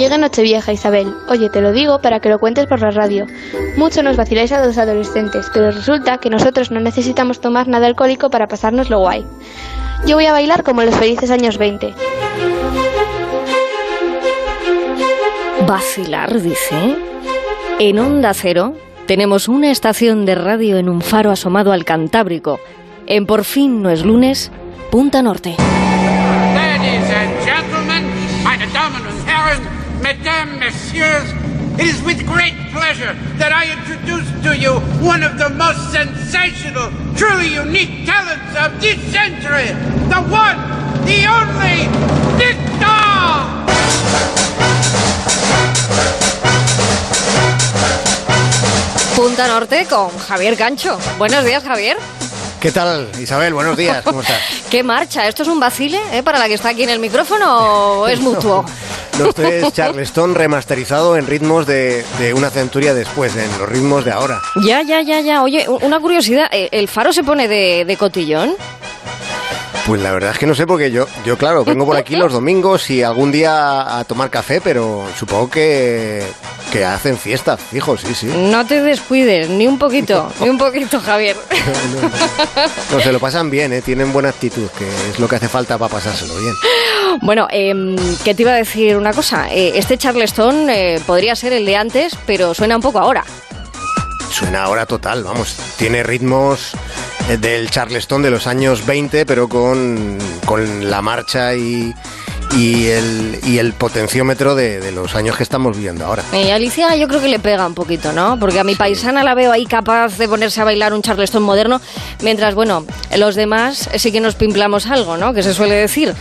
Llega Nochevieja, Isabel. Oye, te lo digo para que lo cuentes por la radio. Mucho nos vaciláis a los adolescentes, pero resulta que nosotros no necesitamos tomar nada alcohólico para pasárnoslo guay. Yo voy a bailar como en los felices años 20. Vacilar, dice. En Onda Cero tenemos una estación de radio en un faro asomado al Cantábrico. En Por fin no es lunes, Punta Norte. Ladies and gentlemen, meine Damen und Herren, Mesdames, Messieurs, it is with great pleasure that I introduce to you one of the most sensational, truly unique talents of this century, the one, the only, Victor! Punta Norte con Javier Cancho. Buenos días, Javier. ¿Qué tal, Isabel? Buenos días, ¿cómo estás? ¿Qué marcha? ¿Esto es un vacile eh, para la que está aquí en el micrófono o es mutuo? No, esto es Charleston remasterizado en ritmos de, una centuria después, en los ritmos de ahora. Ya, ya, ya, ya. Oye, una curiosidad, eh, ¿el faro se pone de cotillón? Pues la verdad es que no sé, porque yo, yo claro, vengo por aquí los domingos y algún día a tomar café, pero supongo que, que hacen fiesta, fijo, sí, sí. No te descuides, ni un poquito, ni un poquito, Javier. no, no, se lo pasan bien, ¿eh? tienen buena actitud, que es lo que hace falta para pasárselo bien. Bueno, eh, ¿qué te iba a decir una cosa? Eh, este Charleston eh, podría ser el de antes, pero suena un poco ahora. Suena ahora total, vamos, tiene ritmos del Charleston de los años 20, pero con, con la marcha y, y, el, y el potenciómetro de, de, los años que estamos viviendo ahora. Y Alicia yo creo que le pega un poquito, ¿no? Porque a mi paisana la veo ahí capaz de ponerse a bailar un Charleston moderno, mientras, bueno, los demás sí que nos pimplamos algo, ¿no? Que se suele decir.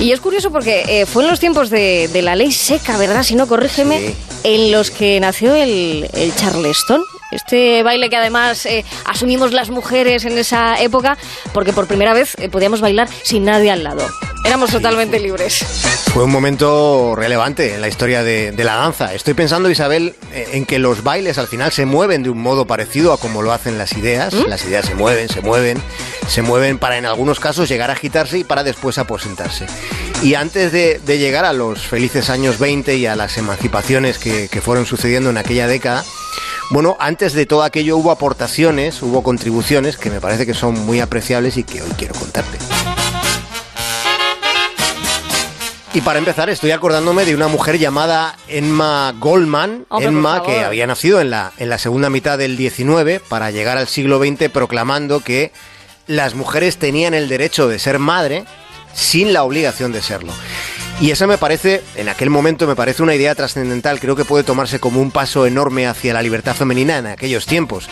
Y es curioso porque eh, fue en los tiempos de, de, la ley seca, ¿verdad? Si no, corrígeme, sí. en los que nació el, el Charleston. Este baile que además eh, asumimos las mujeres en esa época, porque por primera vez eh, podíamos bailar sin nadie al lado. Éramos totalmente libres. Fue un momento relevante en la historia de, de, la danza. Estoy pensando, Isabel, eh, en que los bailes al final se mueven de un modo parecido a como lo hacen las ideas. ¿Mm? Las ideas se mueven, se mueven, se mueven para en algunos casos llegar a agitarse y para después aposentarse. Y antes de, de llegar a los felices años 20 y a las emancipaciones que, que fueron sucediendo en aquella década, bueno, antes de todo aquello hubo aportaciones, hubo contribuciones que me parece que son muy apreciables y que hoy quiero contarte. Y para empezar, estoy acordándome de una mujer llamada Emma Goldman, Hombre, Emma que había nacido en la, en la segunda mitad del 19 para llegar al siglo XX proclamando que las mujeres tenían el derecho de ser madre sin la obligación de serlo. Y eso me parece, en aquel momento me parece una idea trascendental, creo que puede tomarse como un paso enorme hacia la libertad femenina en aquellos tiempos.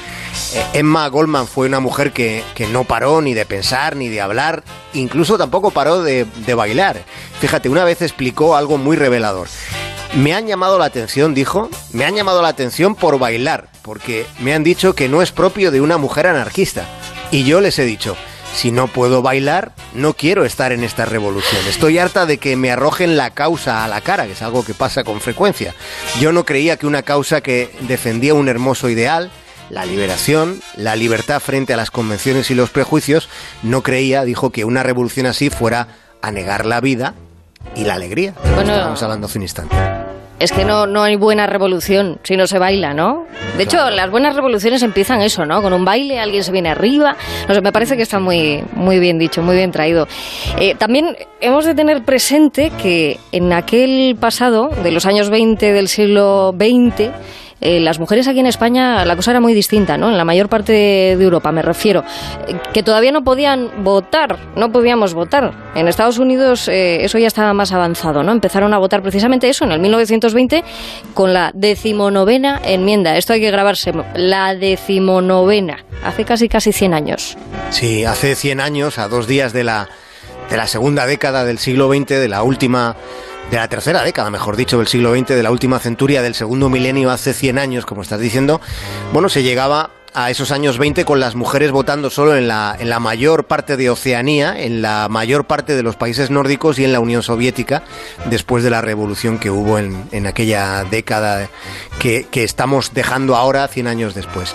Eh, Emma Goldman fue una mujer que, que, no paró ni de pensar, ni de hablar, incluso tampoco paró de, de bailar. Fíjate, una vez explicó algo muy revelador. Me han llamado la atención, dijo, me han llamado la atención por bailar, porque me han dicho que no es propio de una mujer anarquista. Y yo les he dicho, si no puedo bailar, no quiero estar en esta revolución. Estoy harta de que me arrojen la causa a la cara, que es algo que pasa con frecuencia. Yo no creía que una causa que defendía un hermoso ideal, la liberación, la libertad frente a las convenciones y los prejuicios, no creía, dijo, que una revolución así fuera a negar la vida y la alegría. Bueno, Estábamos hablando hace un instante es que no, no hay buena revolución si no se baila, ¿no? De hecho, las buenas revoluciones empiezan eso, ¿no? Con un baile, alguien se viene arriba. No sé, me parece que está muy, muy bien dicho, muy bien traído. Eh, también hemos de tener presente que en aquel pasado, de los años 20 del siglo XX, eh, las mujeres aquí en España la cosa era muy distinta, ¿no? En la mayor parte de, Europa, me refiero, que todavía no podían votar, no podíamos votar. En Estados Unidos eh, eso ya estaba más avanzado, ¿no? Empezaron a votar precisamente eso en el 1920 con la decimonovena enmienda. Esto hay que grabarse, la decimonovena, hace casi casi 100 años. Sí, hace 100 años, a dos días de la, de la segunda década del siglo XX, de la última de la tercera década, mejor dicho, del siglo XX, de la última centuria, del segundo milenio, hace 100 años, como estás diciendo, bueno, se llegaba a esos años 20 con las mujeres votando solo en la, en la mayor parte de Oceanía, en la mayor parte de los países nórdicos y en la Unión Soviética, después de la revolución que hubo en, en aquella década que, que estamos dejando ahora 100 años después.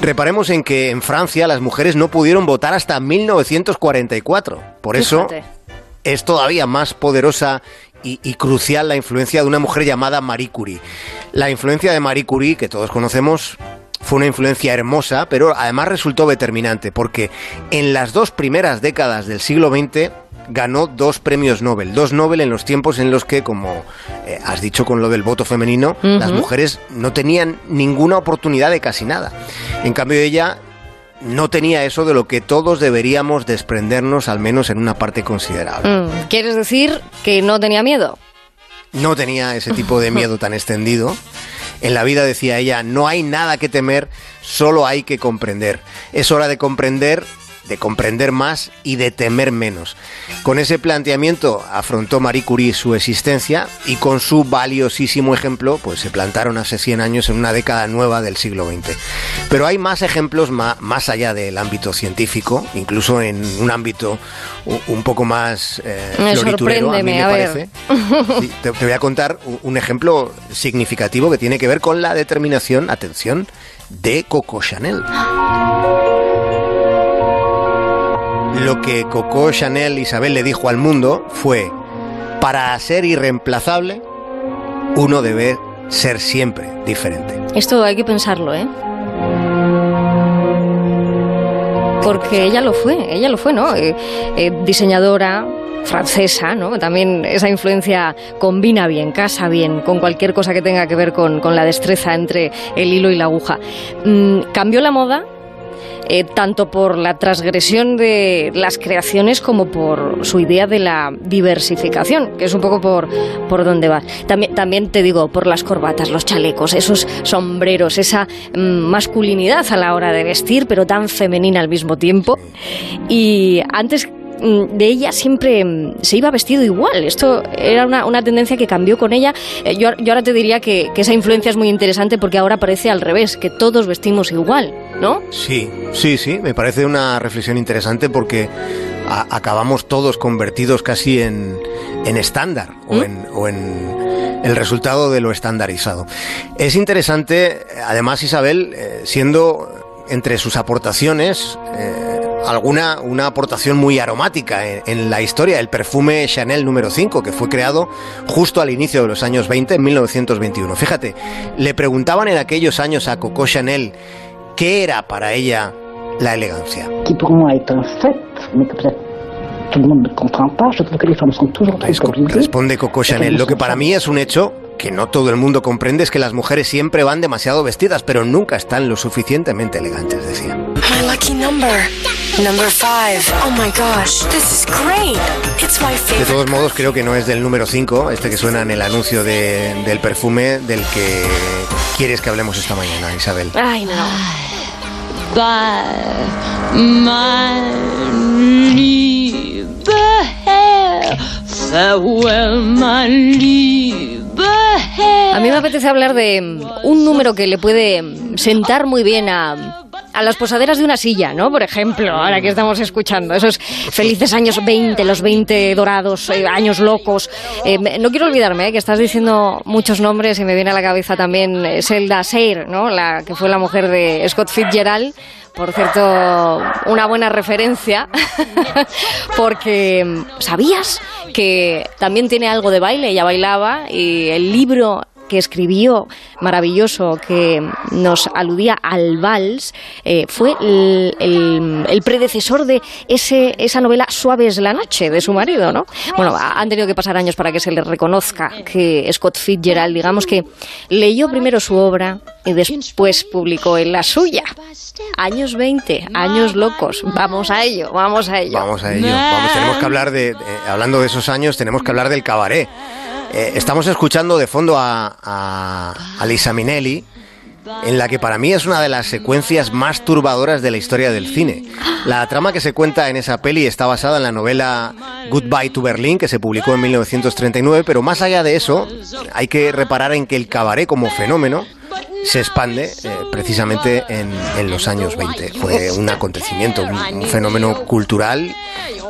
Reparemos en que en Francia las mujeres no pudieron votar hasta 1944. Por eso... Fíjate es todavía más poderosa y, y crucial la influencia de una mujer llamada Marie Curie. La influencia de Marie Curie, que todos conocemos, fue una influencia hermosa, pero además resultó determinante, porque en las dos primeras décadas del siglo XX ganó dos premios Nobel, dos Nobel en los tiempos en los que, como eh, has dicho con lo del voto femenino, las mujeres no tenían ninguna oportunidad de casi nada. En cambio ella no tenía eso de lo que todos deberíamos desprendernos, al menos en una parte considerable. Mm, ¿Quieres decir que no tenía miedo? No tenía ese tipo de miedo tan extendido. En la vida, decía ella, no hay nada que temer, solo hay que comprender. Es hora de comprender de comprender más y de temer menos. Con ese planteamiento afrontó Marie Curie su existencia y con su valiosísimo ejemplo pues se plantaron hace 100 años en una década nueva del siglo XX. Pero hay más ejemplos más, allá del ámbito científico, incluso en un ámbito un poco más eh, floriturero, a mí me parece. te, te voy a contar un ejemplo significativo que tiene que ver con la determinación, atención, de Coco Chanel. Lo que Coco Chanel Isabel le dijo al mundo fue, para ser irreemplazable, uno debe ser siempre diferente. Esto hay que pensarlo, ¿eh? Porque ella lo fue, ella lo fue, ¿no? Eh, eh, diseñadora, francesa, ¿no? También esa influencia combina bien, casa bien con cualquier cosa que tenga que ver con, con la destreza entre el hilo y la aguja. Mm, cambió la moda eh, tanto por la transgresión de las creaciones como por su idea de la diversificación, que es un poco por, por donde va. También, te digo, por las corbatas, los chalecos, esos sombreros, esa mm, masculinidad a la hora de vestir, pero tan femenina al mismo tiempo. Y antes Mm, de ella siempre mm, se iba vestido igual. Esto era una, tendencia que cambió con ella. Eh, yo, ahora te diría que, esa influencia es muy interesante porque ahora parece al revés, que todos vestimos igual, ¿no? Sí, sí, sí, me parece una reflexión interesante porque acabamos todos convertidos casi en, estándar o, ¿Mm? en, o en el resultado de lo estandarizado. Es interesante, además Isabel, eh, siendo entre sus aportaciones, eh, alguna una aportación muy aromática en, la historia, el perfume Chanel número 5, que fue creado justo al inicio de los años 20, en 1921. Fíjate, le preguntaban en aquellos años a Coco Chanel qué era para ella la elegancia. Responde Coco Chanel, lo que para mí es un hecho que no todo el mundo comprende es que las mujeres siempre van demasiado vestidas, pero nunca están lo suficientemente elegantes, decía. My lucky number. Number five. Oh my gosh, this is great. It's my favorite. De todos modos, creo que no es del número 5, este que suena en el anuncio de, del perfume del que quieres que hablemos esta mañana, Isabel. Ay, no. A mí me apetece hablar de un número que le puede sentar muy bien a a las posaderas de una silla, ¿no? Por ejemplo, ahora que estamos escuchando esos felices años 20, los 20 dorados, eh, años locos. Eh, no quiero olvidarme eh, que estás diciendo muchos nombres y me viene a la cabeza también Zelda Sayre, ¿no? La que fue la mujer de Scott Fitzgerald. Por cierto, una buena referencia, porque mm, ¿sabías que también tiene algo de baile? Ella bailaba y el libro que escribió maravilloso que nos aludía al vals eh, fue el, predecesor de ese, esa novela Suave es la noche de su marido, ¿no? Bueno, han tenido que pasar años para que se le reconozca que Scott Fitzgerald, digamos que leyó primero su obra y después publicó en la suya. Años 20, años locos. Vamos a ello, vamos a ello. Vamos a ello. Vamos, tenemos que hablar de, hablando de esos años, tenemos que hablar del cabaret. Eh, estamos escuchando de fondo a, Lisa Minelli, en la que para mí es una de las secuencias más turbadoras de la historia del cine. La trama que se cuenta en esa peli está basada en la novela Goodbye to Berlin, que se publicó en 1939, pero más allá de eso, hay que reparar en que el cabaret como fenómeno se expande eh, precisamente en, los años 20. Fue un acontecimiento, un fenómeno cultural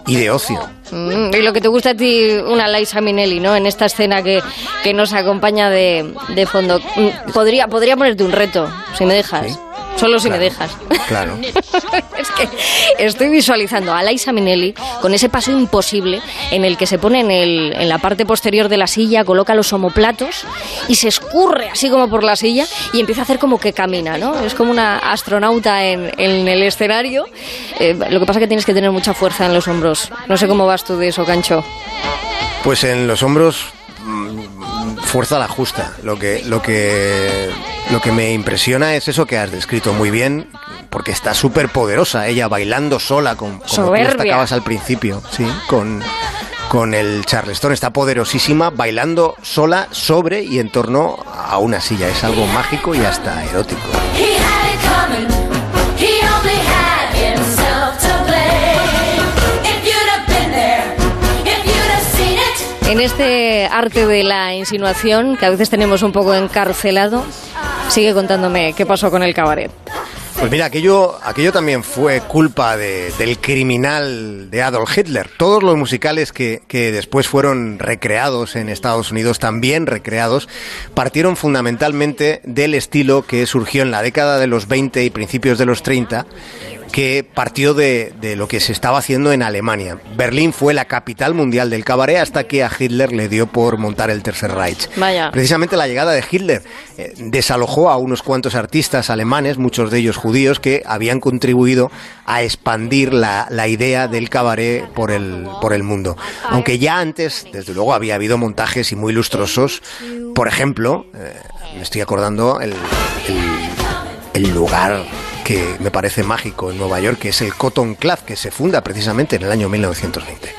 y de ocio. Mm, y lo que te gusta a ti, una Liza Minelli, ¿no? En esta escena que, nos acompaña de, fondo. Mm, podría, podría ponerte un reto, si me dejas. Solo si me dejas. Claro. es que estoy visualizando a Liza Minnelli con ese paso imposible en el que se pone en, el- en la parte posterior de la silla, coloca los omoplatos y se escurre así como por la silla y empieza a hacer como que camina, ¿no? Es como una astronauta en, en el escenario. Eh, lo que pasa es que tienes que tener mucha fuerza en los hombros. No sé cómo vas tú de eso, Cancho. Pues en los hombros mm, fuerza la justa. Lo que, lo que, lo que me impresiona es eso que has descrito muy bien, porque está súper poderosa ella bailando sola, con, como tú destacabas al principio, sí, con, con el Charleston. Está poderosísima, bailando sola sobre y en torno a una silla. Es algo mágico y hasta erótico. En este arte de la insinuación, que a veces tenemos un poco encarcelado, sigue contándome qué pasó con el cabaret. Pues mira, aquello, aquello también fue culpa de- del criminal de Adolf Hitler. Todos los musicales que, que después fueron recreados en Estados Unidos, también recreados, partieron fundamentalmente del estilo que surgió en la década de los 20 y principios de los 30, que partió de, de lo que se estaba haciendo en Alemania. Berlín fue la capital mundial del cabaret hasta que a Hitler le dio por montar el Tercer Reich. Vaya. Precisamente la llegada de Hitler eh, desalojó a unos cuantos artistas alemanes, muchos de ellos judíos, que habían contribuido a expandir la, la idea del cabaret por el, por el mundo. Aunque ya antes, desde luego, había habido montajes y muy lustrosos. Por ejemplo, eh, me estoy acordando el, el- el lugar que me parece mágico en Nueva York, que es el Cotton Club, que se funda precisamente en el año 1920.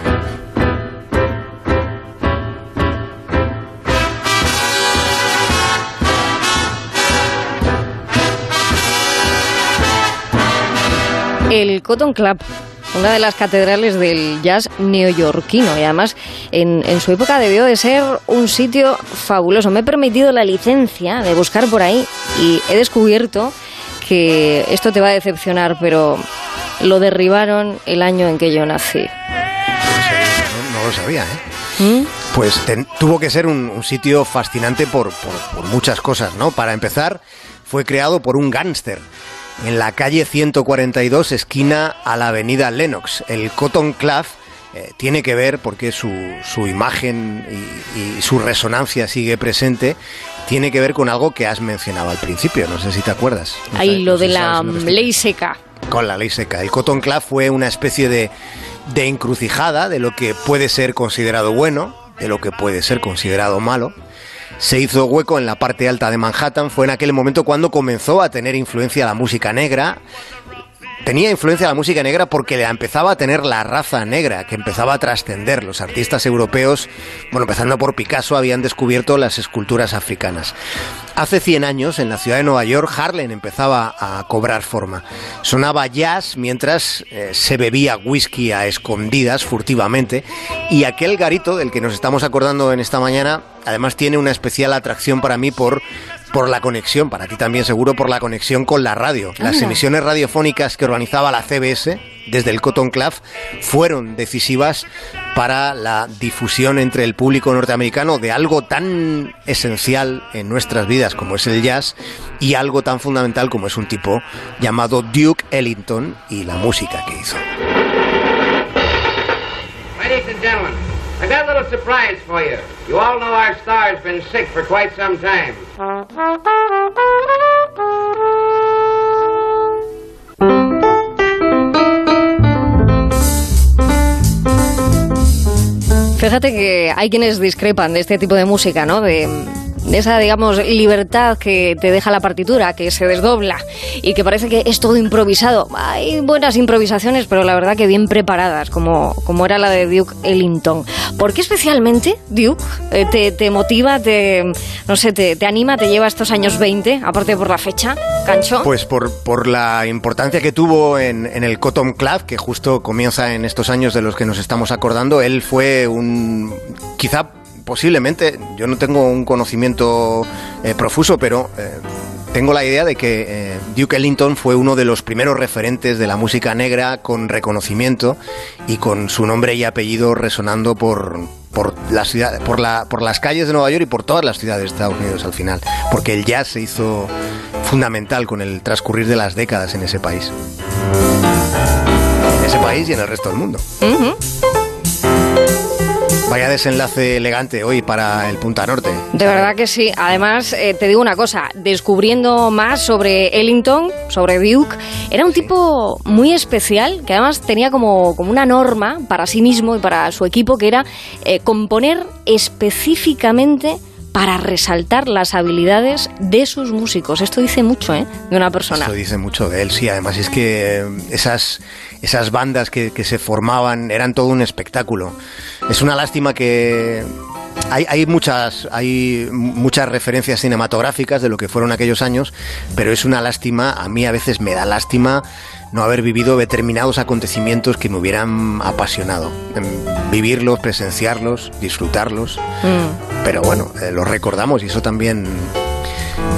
El Cotton Club, una de las catedrales del jazz neoyorquino y además en, en su época debió de ser un sitio fabuloso. Me he permitido la licencia de buscar por ahí y he descubierto que esto te va a decepcionar, pero lo derribaron el año en que yo nací. No, no lo sabía, ¿eh? ¿Mm? Pues ten- tuvo que ser un, un sitio fascinante por, por- por muchas cosas, ¿no? Para empezar, fue creado por un gángster en la calle 142, esquina a la avenida Lenox. El Cotton Club eh, tiene que ver, porque su, su imagen y, y su resonancia sigue presente, tiene que ver con algo que has mencionado al principio, no sé si te acuerdas. No Ahí lo de la sabes ley seca. con la ley seca. El Cotton Club fue una especie de, de encrucijada de lo que puede ser considerado bueno, de lo que puede ser considerado malo. Se hizo hueco en la parte alta de Manhattan. Fue en aquel momento cuando comenzó a tener influencia la música negra. Tenía influencia la música negra porque la empezaba a tener la raza negra, que empezaba a trascender. Los artistas europeos, bueno, empezando por Picasso, habían descubierto las esculturas africanas. Hace 100 años, en la ciudad de Nueva York, Harlem empezaba a cobrar forma. Sonaba jazz mientras eh, se bebía whisky a escondidas, furtivamente, y aquel garito del que nos estamos acordando en esta mañana, además tiene una especial atracción para mí por, por la conexión, para ti también seguro, por la conexión con la radio. Las emisiones radiofónicas que organizaba la CBS desde el Cotton Club fueron decisivas para la difusión entre el público norteamericano de algo tan esencial en nuestras vidas como es el jazz y algo tan fundamental como es un tipo llamado Duke Ellington y la música que hizo. Ladies and gentlemen, I got a little surprise for you. You all know our star's been sick for quite some time. Fíjate que hay quienes discrepan de este tipo de música, ¿no? De, esa, digamos, libertad que te deja la partitura, que se desdobla y que parece que es todo improvisado. Hay buenas improvisaciones, pero la verdad que bien preparadas, como, como era la de Duke Ellington. ¿Por qué especialmente Duke eh, te, te motiva, te, no sé, te, te anima, te lleva estos años 20, aparte por la fecha, Cancho? Pues por, por la importancia que tuvo en, en el Cotton Club, que justo comienza en estos años de los que nos estamos acordando, él fue un... quizá posiblemente, yo no tengo un conocimiento eh, profuso, pero eh, tengo la idea de que eh, Duke Ellington fue uno de los primeros referentes de la música negra con reconocimiento y con su nombre y apellido resonando por, por, por, la, por las calles de Nueva York y por todas las ciudades de Estados Unidos al final, porque el jazz se hizo fundamental con el transcurrir de las décadas en ese país. En ese país y en el resto del mundo. Vaya desenlace elegante hoy para el Punta Norte. De verdad que sí. Además, eh, te digo una cosa, descubriendo más sobre Ellington, sobre Duke, era un tipo muy especial, que además tenía como, como una norma para sí mismo y para su equipo, que era eh, componer específicamente para resaltar las habilidades de sus músicos. Esto dice mucho, ¿eh? De una persona. Esto dice mucho de él, sí. Además es que eh, esas, esas bandas que, que se formaban eran todo un espectáculo. Es una lástima que hay, hay muchas hay muchas referencias cinematográficas de lo que fueron aquellos años, pero es una lástima. A mí a veces me da lástima no haber vivido determinados acontecimientos que me hubieran apasionado. Em, Vivirlos, presenciarlos, disfrutarlos. Mm. Pero bueno, eh, los recordamos y eso también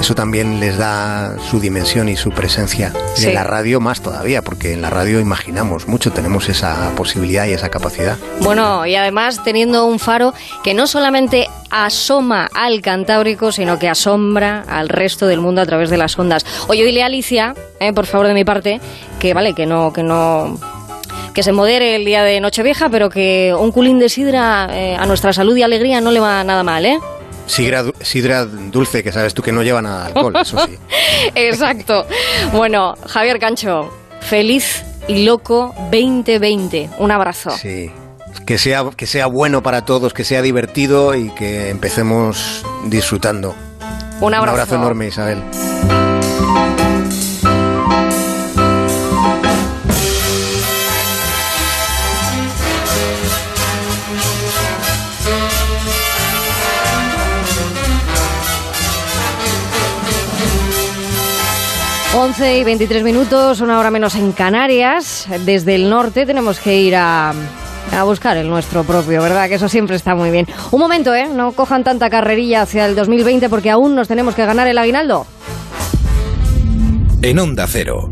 eso también les da su dimensión y su presencia. Sí. en la radio más todavía, porque en la radio imaginamos mucho, tenemos esa posibilidad y esa capacidad. Bueno, y además teniendo un faro que no solamente asoma al Cantábrico, sino que asombra al resto del mundo a través de las ondas. Oye, dile a Alicia, eh, por favor de mi parte, que vale, que no, que no, que se modere el día de Nochevieja, pero que un culín de sidra eh, a nuestra salud y alegría no le va nada mal, ¿eh? Sidra, sidra dulce, que sabes tú que no lleva nada de alcohol, eso sí. Exacto. Bueno, Javier Cancho, feliz y loco 2020. Un abrazo. Sí. Que sea, que sea bueno para todos, que sea divertido y que empecemos disfrutando. Un abrazo. Un abrazo enorme, Isabel. Y 23 minutos, una hora menos en Canarias. Desde el norte tenemos que ir a, a buscar el nuestro propio, ¿verdad? Que eso siempre está muy bien. Un momento, ¿eh? No cojan tanta carrerilla hacia el 2020 porque aún nos tenemos que ganar el aguinaldo. En Onda Cero,